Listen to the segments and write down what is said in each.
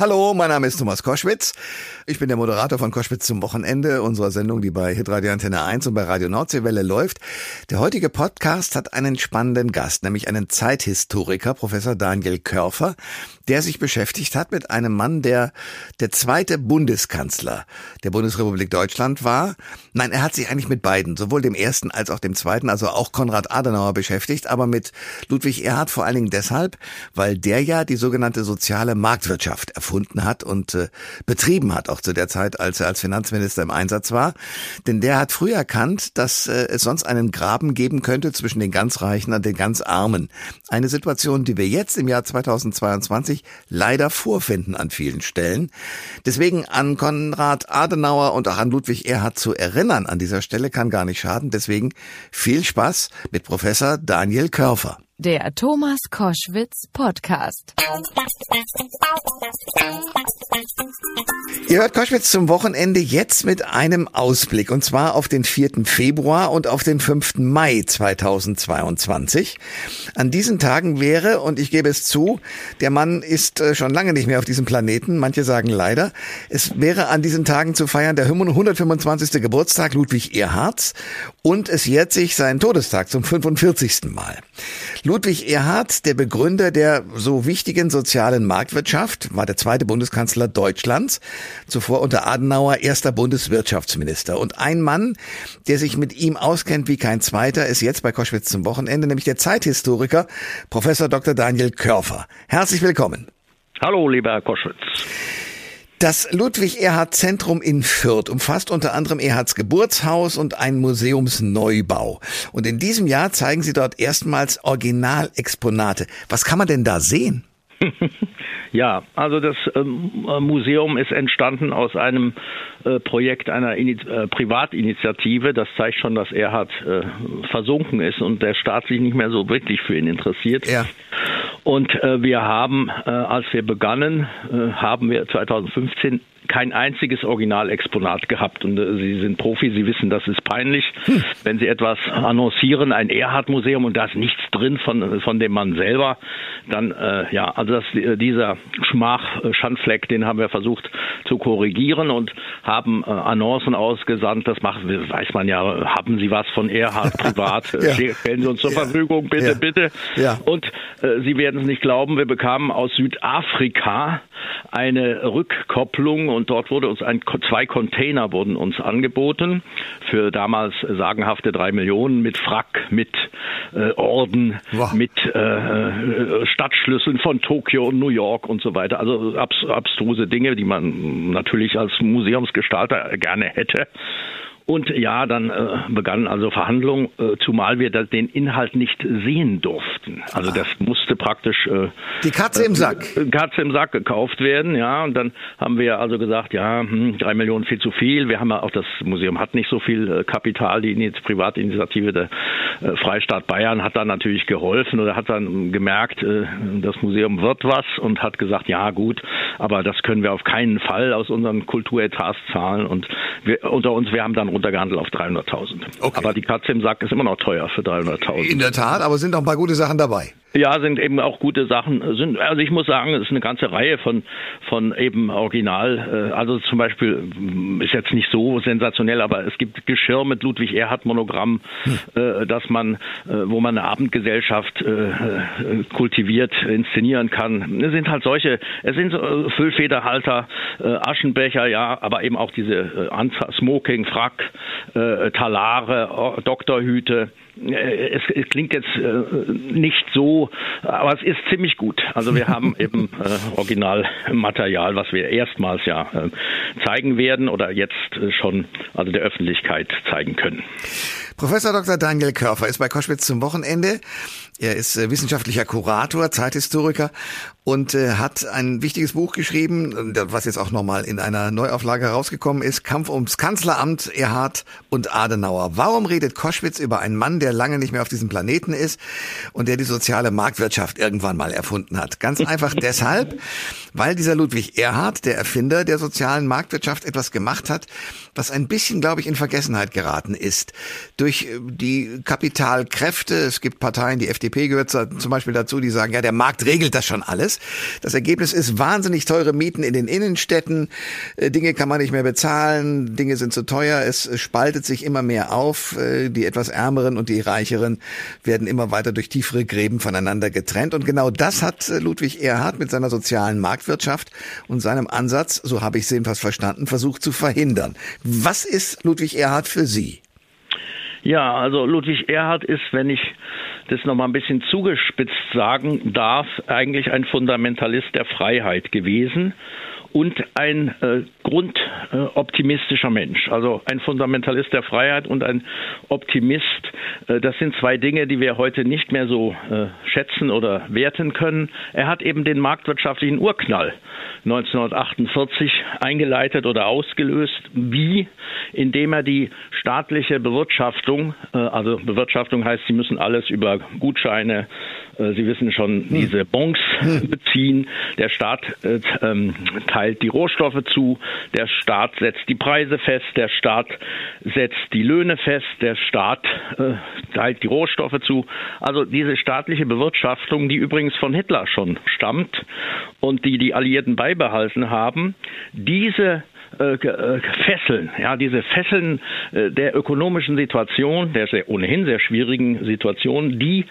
Hallo, mein Name ist Thomas Koschwitz. Ich bin der Moderator von Koschwitz zum Wochenende unserer Sendung, die bei Hitradio Antenne 1 und bei Radio Nordseewelle läuft. Der heutige Podcast hat einen spannenden Gast, nämlich einen Zeithistoriker, Professor Daniel Körfer, der sich beschäftigt hat mit einem Mann, der der zweite Bundeskanzler der Bundesrepublik Deutschland war. Nein, er hat sich eigentlich mit beiden, sowohl dem ersten als auch dem zweiten, also auch Konrad Adenauer beschäftigt, aber mit Ludwig Erhard vor allen Dingen deshalb, weil der ja die sogenannte soziale Marktwirtschaft erfunden hat und äh, betrieben hat, auch zu der Zeit, als er als Finanzminister im Einsatz war. Denn der hat früh erkannt, dass äh, es sonst einen Graben geben könnte zwischen den ganz Reichen und den ganz Armen. Eine Situation, die wir jetzt im Jahr 2022 leider vorfinden an vielen Stellen. Deswegen an Konrad Adenauer und auch an Ludwig Erhard zu erinnern an dieser Stelle kann gar nicht schaden. Deswegen viel Spaß mit Professor Daniel Körfer. Der Thomas Koschwitz Podcast. Ihr hört Koschwitz zum Wochenende jetzt mit einem Ausblick und zwar auf den 4. Februar und auf den 5. Mai 2022. An diesen Tagen wäre, und ich gebe es zu, der Mann ist äh, schon lange nicht mehr auf diesem Planeten, manche sagen leider, es wäre an diesen Tagen zu feiern der 125. Geburtstag Ludwig Erhards und es jährt sich sein Todestag zum 45. Mal. Ludwig Erhard, der Begründer der so wichtigen sozialen Marktwirtschaft, war der zweite Bundeskanzler Deutschlands, zuvor unter Adenauer erster Bundeswirtschaftsminister. Und ein Mann, der sich mit ihm auskennt wie kein zweiter, ist jetzt bei Koschwitz zum Wochenende, nämlich der Zeithistoriker Professor Dr. Daniel Körfer. Herzlich willkommen. Hallo, lieber Herr Koschwitz. Das Ludwig-Erhard-Zentrum in Fürth umfasst unter anderem Erhards Geburtshaus und einen Museumsneubau. Und in diesem Jahr zeigen Sie dort erstmals Originalexponate. Was kann man denn da sehen? Ja, also das ähm, Museum ist entstanden aus einem äh, Projekt einer Ini äh, Privatinitiative. Das zeigt schon, dass Erhard äh, versunken ist und der Staat sich nicht mehr so wirklich für ihn interessiert. Ja. Und äh, wir haben, äh, als wir begannen, äh, haben wir 2015 kein einziges Originalexponat gehabt. Und äh, Sie sind Profi, Sie wissen, das ist peinlich, hm. wenn Sie etwas annoncieren, ein Erhard-Museum und da ist nichts drin von, von dem Mann selber, dann, äh, ja, also das, äh, dieser Schmach, äh, Schandfleck, den haben wir versucht zu korrigieren und haben äh, Annoncen ausgesandt. Das macht, weiß man ja, haben Sie was von Erhard privat? ja. Stellen Sie uns zur ja. Verfügung, bitte, ja. bitte. Ja. Und äh, Sie werden es nicht glauben, wir bekamen aus Südafrika eine Rückkopplung und dort wurde uns ein, zwei Container wurden uns angeboten für damals sagenhafte drei Millionen mit Frack, mit äh, Orden, wow. mit äh, Stadtschlüsseln von Tokio und New York und so weiter. Also abs abstruse Dinge, die man natürlich als Museumsgestalter gerne hätte. Und ja, dann äh, begannen also Verhandlungen, äh, zumal wir den Inhalt nicht sehen durften. Also das musste praktisch äh, die Katze im Sack. Äh, Katze im Sack gekauft werden, ja. Und dann haben wir also gesagt, ja, hm, drei Millionen viel zu viel. Wir haben ja auch das Museum hat nicht so viel äh, Kapital. Die Privatinitiative der äh, Freistaat Bayern hat dann natürlich geholfen oder hat dann gemerkt, äh, das Museum wird was und hat gesagt, ja gut, aber das können wir auf keinen Fall aus unseren Kulturetats zahlen. Und wir, unter uns, wir haben dann runtergehandelt auf 300.000. Okay. Aber die Katze im Sack ist immer noch teuer für 300.000. In der Tat, aber sind auch ein paar gute Sachen dabei. Ja, sind eben auch gute Sachen. Sind, also ich muss sagen, es ist eine ganze Reihe von von eben Original. Äh, also zum Beispiel mm, ist jetzt nicht so sensationell, aber es gibt Geschirr mit Ludwig Erhard Monogramm, hm. dass man, äh, wo man eine Abendgesellschaft kultiviert, inszenieren kann. Es sind halt solche, es sind Füllfederhalter, Aschenbecher, ja, aber eben auch diese Smoking, Frack, Talare, Doktorhüte. Äh, es, es, klingt jetzt äh, nicht so, aber es ist ziemlich gut. Also wir haben eben äh, Originalmaterial, was wir erstmals ja äh, zeigen werden oder jetzt äh, schon also der Öffentlichkeit zeigen können. Professor Dr. Daniel Körfer ist bei Koschwitz zum Wochenende. Er ist äh, wissenschaftlicher Kurator, Zeithistoriker und äh, hat ein wichtiges Buch geschrieben, was jetzt auch nochmal in einer Neuauflage herausgekommen ist, Kampf ums Kanzleramt, Erhard und Adenauer. Warum redet Koschwitz über einen Mann, der lange nicht mehr auf diesem Planeten ist und der die soziale Marktwirtschaft irgendwann mal erfunden hat? Ganz einfach deshalb, weil dieser Ludwig Erhard, der Erfinder der sozialen Marktwirtschaft, etwas gemacht hat, was ein bisschen, glaube ich, in Vergessenheit geraten ist. Durch durch die Kapitalkräfte. Es gibt Parteien, die FDP gehört zum Beispiel dazu, die sagen, ja, der Markt regelt das schon alles. Das Ergebnis ist wahnsinnig teure Mieten in den Innenstädten. Äh, Dinge kann man nicht mehr bezahlen, Dinge sind zu teuer, es spaltet sich immer mehr auf. Äh, die etwas Ärmeren und die Reicheren werden immer weiter durch tiefere Gräben voneinander getrennt. Und genau das hat äh, Ludwig Erhard mit seiner sozialen Marktwirtschaft und seinem Ansatz, so habe ich es jedenfalls verstanden, versucht zu verhindern. Was ist Ludwig Erhard für Sie? Ja, also Ludwig Erhard ist, wenn ich das nochmal ein bisschen zugespitzt sagen darf, eigentlich ein Fundamentalist der Freiheit gewesen und ein äh, grundoptimistischer äh, Mensch. Also ein Fundamentalist der Freiheit und ein Optimist. Äh, das sind zwei Dinge, die wir heute nicht mehr so äh, schätzen oder werten können. Er hat eben den marktwirtschaftlichen Urknall 1948 eingeleitet oder ausgelöst. Wie? Indem er die staatliche Bewirtschaftung, äh, also Bewirtschaftung heißt, sie müssen alles über Gutscheine, Sie wissen schon, hm. diese Bons hm. beziehen. Der Staat äh, ähm, teilt die Rohstoffe zu, der Staat setzt die Preise fest, der Staat setzt die Löhne fest, der Staat äh, teilt die Rohstoffe zu. Also diese staatliche Bewirtschaftung, die übrigens von Hitler schon stammt und die die Alliierten beibehalten haben, diese äh, äh, Fesseln, ja, diese Fesseln äh, der ökonomischen Situation, der sehr, ohnehin sehr schwierigen Situation, die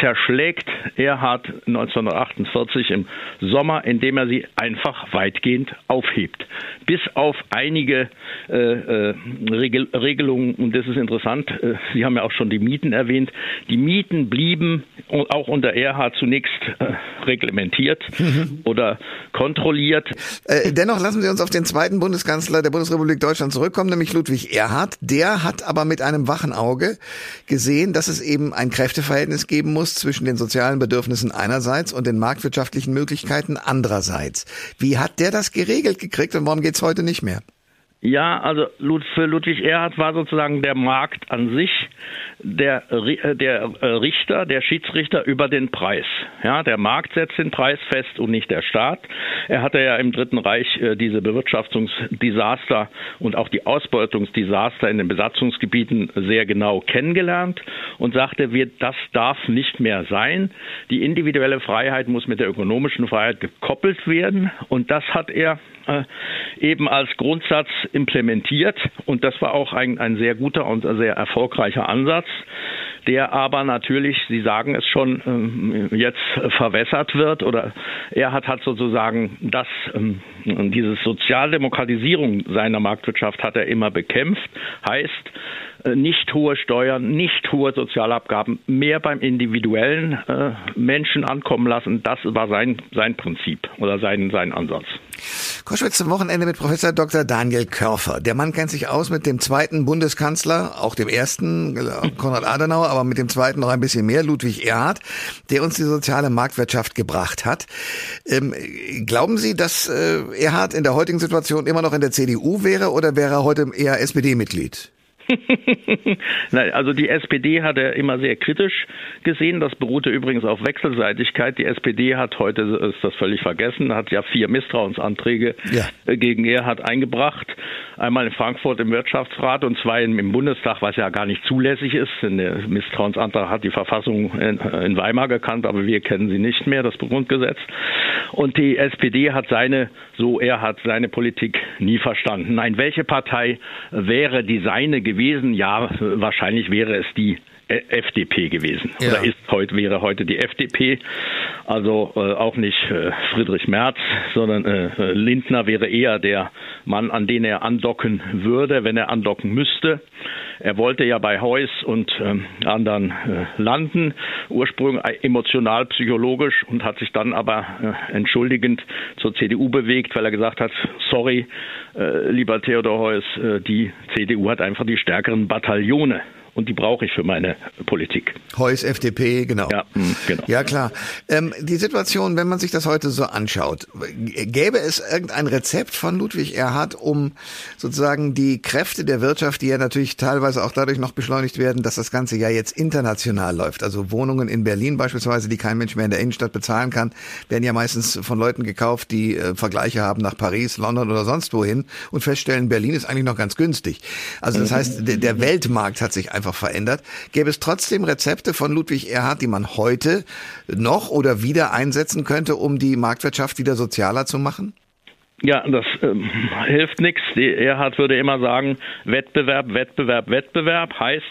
zerschlägt Erhard 1948 im Sommer, indem er sie einfach weitgehend aufhebt. Bis auf einige äh, Regel Regelungen, und das ist interessant, äh, Sie haben ja auch schon die Mieten erwähnt, die Mieten blieben auch unter Erhard zunächst äh, reglementiert mhm. oder kontrolliert. Dennoch lassen Sie uns auf den zweiten Bundeskanzler der Bundesrepublik Deutschland zurückkommen, nämlich Ludwig Erhard. Der hat aber mit einem wachen Auge gesehen, dass es eben ein Kräfteverhältnis geben muss zwischen den sozialen Bedürfnissen einerseits und den marktwirtschaftlichen Möglichkeiten andererseits. Wie hat der das geregelt gekriegt und warum geht's heute nicht mehr? Ja, also für Ludwig Erhard war sozusagen der Markt an sich der, äh, der äh, Richter, der Schiedsrichter über den Preis. Ja, der Markt setzt den Preis fest und nicht der Staat. Er hatte ja im Dritten Reich äh, diese Bewirtschaftungsdesaster und auch die Ausbeutungsdesaster in den Besatzungsgebieten sehr genau kennengelernt und sagte, wir, das darf nicht mehr sein. Die individuelle Freiheit muss mit der ökonomischen Freiheit gekoppelt werden und das hat er eben als Grundsatz implementiert. Und das war auch ein, ein sehr guter und sehr erfolgreicher Ansatz, der aber natürlich, Sie sagen es schon, ähm, jetzt verwässert wird oder er hat, hat sozusagen das, ähm, diese Sozialdemokratisierung seiner Marktwirtschaft hat er immer bekämpft. Heißt, nicht hohe Steuern, nicht hohe Sozialabgaben, mehr beim individuellen äh, Menschen ankommen lassen. Das war sein, sein Prinzip oder sein, sein Ansatz. Koschwitz zum Wochenende mit Professor Dr. Daniel Körfer. Der Mann kennt sich aus mit dem zweiten Bundeskanzler, auch dem ersten, äh, Konrad Adenauer, aber mit dem zweiten noch ein bisschen mehr, Ludwig Erhard, der uns die soziale Marktwirtschaft gebracht hat. Ähm, glauben Sie, dass äh, Erhard in der heutigen Situation immer noch in der CDU wäre oder wäre er heute eher SPD-Mitglied? Nein, also die SPD hat er immer sehr kritisch gesehen. Das beruhte übrigens auf Wechselseitigkeit. Die SPD hat heute ist das völlig vergessen, hat ja vier Misstrauensanträge ja. Äh, gegen Erhard eingebracht. Einmal in Frankfurt im Wirtschaftsrat und zwei im Bundestag, was ja gar nicht zulässig ist. Denn der Misstrauensantrag hat die Verfassung in Weimar gekannt, aber wir kennen sie nicht mehr, das Grundgesetz. Und die SPD hat seine, so er hat seine Politik nie verstanden. Nein, welche Partei wäre die seine gewesen? Gewesen? Ja, wahrscheinlich wäre es die FDP gewesen. Ja. Oder ist heute wäre heute die FDP. Also äh, auch nicht äh, Friedrich Merz, sondern äh, Lindner wäre eher der Mann, an den er andocken würde, wenn er andocken müsste. Er wollte ja bei Heuss und ähm, anderen äh, landen, ursprünglich emotional, psychologisch und hat sich dann aber äh, entschuldigend zur CDU bewegt, weil er gesagt hat, sorry, äh, lieber Theodor Heuss, die CDU hat einfach die stärkeren Bataillone und die brauche ich für meine Politik. Heuss, FDP, genau. Ja, hm, genau. ja klar. Ähm, die Situation, wenn man sich das heute so anschaut, gäbe es irgendein Rezept von Ludwig Erhard, um sozusagen die Kräfte der Wirtschaft, die ja natürlich teilweise auch dadurch noch beschleunigt werden, dass das Ganze ja jetzt international läuft. Also Wohnungen in Berlin beispielsweise, die kein Mensch mehr in der Innenstadt bezahlen kann, werden ja meistens von Leuten gekauft, die äh, Vergleiche haben nach Paris, London oder sonst wohin und feststellen, Berlin ist eigentlich noch ganz günstig. Also das heißt, der, der Weltmarkt hat sich einfach einfach verändert. Gäbe es trotzdem Rezepte von Ludwig Erhard, die man heute noch oder wieder einsetzen könnte, um die Marktwirtschaft wieder sozialer zu machen? Ja, das ähm, hilft nichts. Erhard würde immer sagen, Wettbewerb, Wettbewerb, Wettbewerb heißt,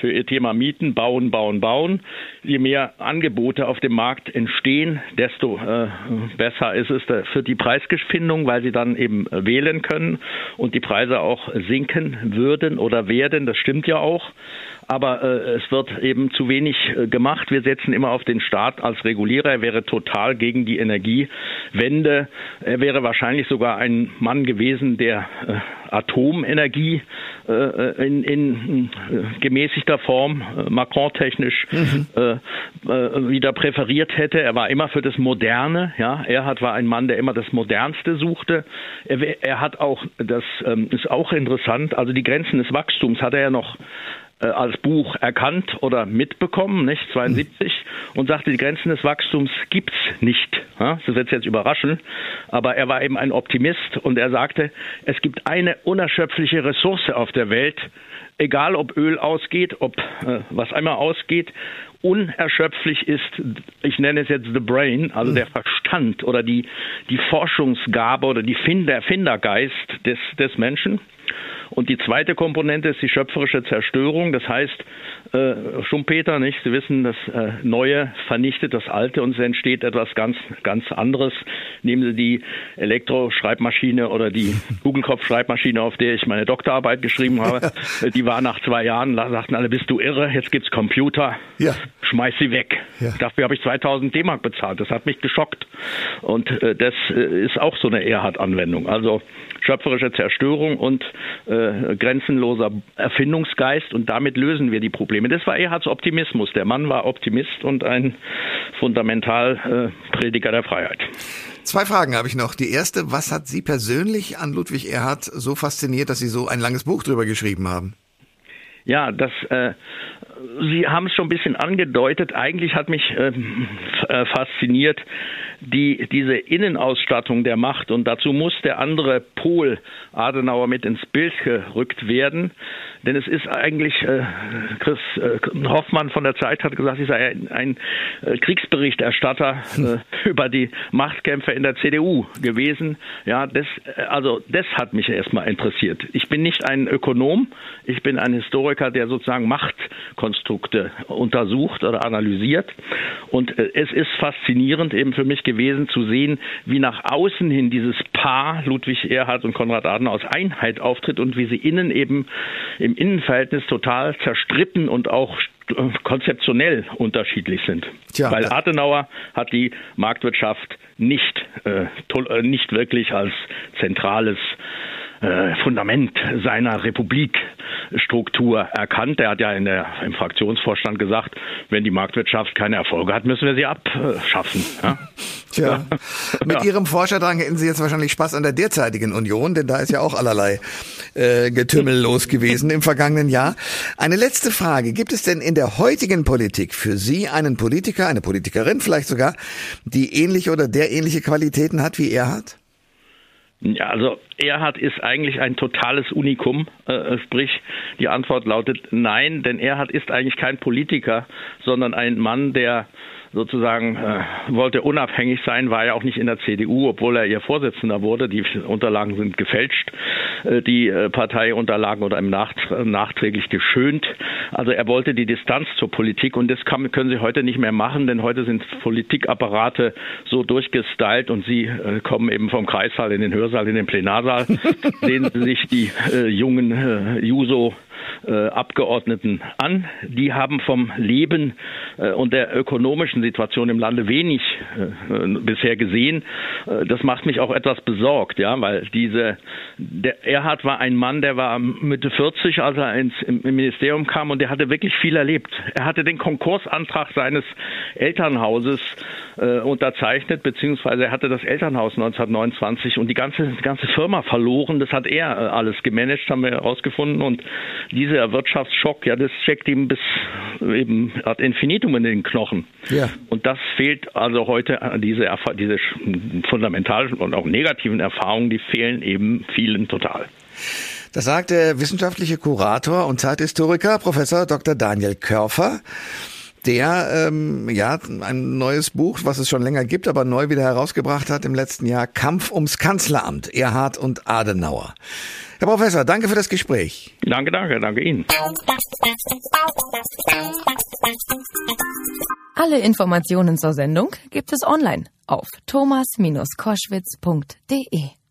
für ihr Thema Mieten, bauen, bauen, bauen. Je mehr Angebote auf dem Markt entstehen, desto äh, besser ist es für die Preisfindung, weil sie dann eben wählen können und die Preise auch sinken würden oder werden. Das stimmt ja auch aber äh, es wird eben zu wenig äh, gemacht. Wir setzen immer auf den Staat als Regulierer. Er wäre total gegen die Energiewende. Er wäre wahrscheinlich sogar ein Mann gewesen, der äh, Atomenergie äh, in, in äh, gemäßigter Form, äh, Macron-technisch, mhm. wieder präferiert hätte. Er war immer für das Moderne. Ja, Erhard war ein Mann, der immer das Modernste suchte. Er, er hat auch, das ähm, ist auch interessant, also die Grenzen des Wachstums hat er ja noch äh, als Buch erkannt oder mitbekommen, nicht? 72 und sagte, die Grenzen des Wachstums gibt's nicht. Ja, das wird jetzt überraschen, aber er war eben ein Optimist und er sagte, es gibt eine unerschöpfliche Ressource auf der Welt, egal ob Öl ausgeht, ob äh, was einmal ausgeht, unerschöpflich ist, ich nenne es jetzt the brain, also der Verstand oder die, die Forschungsgabe oder die Finder, Findergeist des, des Menschen. Und die zweite Komponente ist die schöpferische Zerstörung. Das heißt, äh, Schumpeter, nicht? Sie wissen, das äh, Neue vernichtet das Alte und es entsteht etwas ganz, ganz anderes. Nehmen Sie die Elektroschreibmaschine oder die Kugelkopfschreibmaschine, auf der ich meine Doktorarbeit geschrieben habe. die war nach zwei Jahren, da sagten alle, bist du irre? Jetzt gibt's Computer. Ja. Schmeiß sie weg. Ja. Dafür habe ich 2000 D-Mark bezahlt. Das hat mich geschockt. Und äh, das äh, ist auch so eine Erhard-Anwendung. Also schöpferische Zerstörung und äh, grenzenloser Erfindungsgeist und damit lösen wir die Probleme. Das war Erhards Optimismus. Der Mann war Optimist und ein Fundamentalprediger äh, der Freiheit. Zwei Fragen habe ich noch. Die erste, was hat Sie persönlich an Ludwig Erhard so fasziniert, dass Sie so ein langes Buch drüber geschrieben haben? Ja, das äh, Sie haben es schon ein bisschen angedeutet. Eigentlich hat mich äh, äh, fasziniert die, diese Innenausstattung der Macht und dazu muss der andere Pol Adenauer mit ins Bild gerückt werden. Denn es ist eigentlich, äh, Chris äh, Hoffmann von der Zeit hat gesagt, ich sei ein, ein äh, Kriegsberichterstatter äh, über die Machtkämpfe in der CDU gewesen. Ja, das, äh, also das hat mich erstmal interessiert. Ich bin nicht ein Ökonom, ich bin ein Historiker, der sozusagen Machtkonstrukte untersucht oder analysiert. Und äh, es ist faszinierend eben für mich gewesen zu sehen, wie nach außen hin dieses Paar Ludwig Erhard und Konrad Adenauer aus Einheit auftritt und wie sie innen eben im Innenverhältnis total zerstritten und auch konzeptionell unterschiedlich sind. Tja, Weil Adenauer hat die Marktwirtschaft nicht, äh, äh nicht wirklich als zentrales äh, Fundament seiner Republikstruktur erkannt. Er hat ja in der, im Fraktionsvorstand gesagt, wenn die Marktwirtschaft keine Erfolge hat, müssen wir sie abschaffen. Ja? Tja, mit ja. Ihrem Forscherdrang hätten Sie jetzt wahrscheinlich Spaß an der derzeitigen Union, denn da ist ja auch allerlei äh, Getümmel los gewesen im vergangenen Jahr. Eine letzte Frage. Gibt es denn in der heutigen Politik für Sie einen Politiker, eine Politikerin vielleicht sogar, die ähnliche oder der ähnliche Qualitäten hat, wie er hat? Ja, also Erhard ist eigentlich ein totales Unikum, äh, sprich die Antwort lautet nein, denn Erhard ist eigentlich kein Politiker, sondern ein Mann, der sozusagen äh, wollte unabhängig sein, war ja auch nicht in der CDU, obwohl er ihr Vorsitzender wurde. Die Unterlagen sind gefälscht, äh, die äh, Parteiunterlagen oder im Nacht, nachträglich geschönt. Also er wollte die Distanz zur Politik und das kann, können sie heute nicht mehr machen, denn heute sind Politikapparate so durchgestylt und sie äh, kommen eben vom Kreissaal in den Hörsaal, in den Plenarsaal. Sehen Sie sich die äh, jungen äh, Juso äh, Abgeordneten an. Die haben vom Leben äh, und der ökonomischen Situation im Lande wenig äh, bisher gesehen. Äh, das macht mich auch etwas besorgt, ja, weil diese der Erhard war ein Mann, der war Mitte 40, als er ins im Ministerium kam und der hatte wirklich viel erlebt. Er hatte den Konkursantrag seines Elternhauses äh, unterzeichnet, beziehungsweise er hatte das Elternhaus 1929 und die ganze die ganze Firma verloren. Das hat er äh, alles gemanagt, haben wir herausgefunden und dieser Wirtschaftsschock, ja, das steckt ihm bis eben ad infinitum in den Knochen. Ja. Und das fehlt also heute diese, diese fundamentalen und auch negativen Erfahrungen, die fehlen eben vielen total. Das sagt der wissenschaftliche Kurator und Zeithistoriker Professor Dr. Daniel Körfer der ähm, ja ein neues Buch, was es schon länger gibt, aber neu wieder herausgebracht hat im letzten Jahr, Kampf ums Kanzleramt, Erhard und Adenauer. Herr Professor, danke für das Gespräch. Danke, danke, danke Ihnen. Alle Informationen zur Sendung gibt es online auf thomas-koschwitz.de.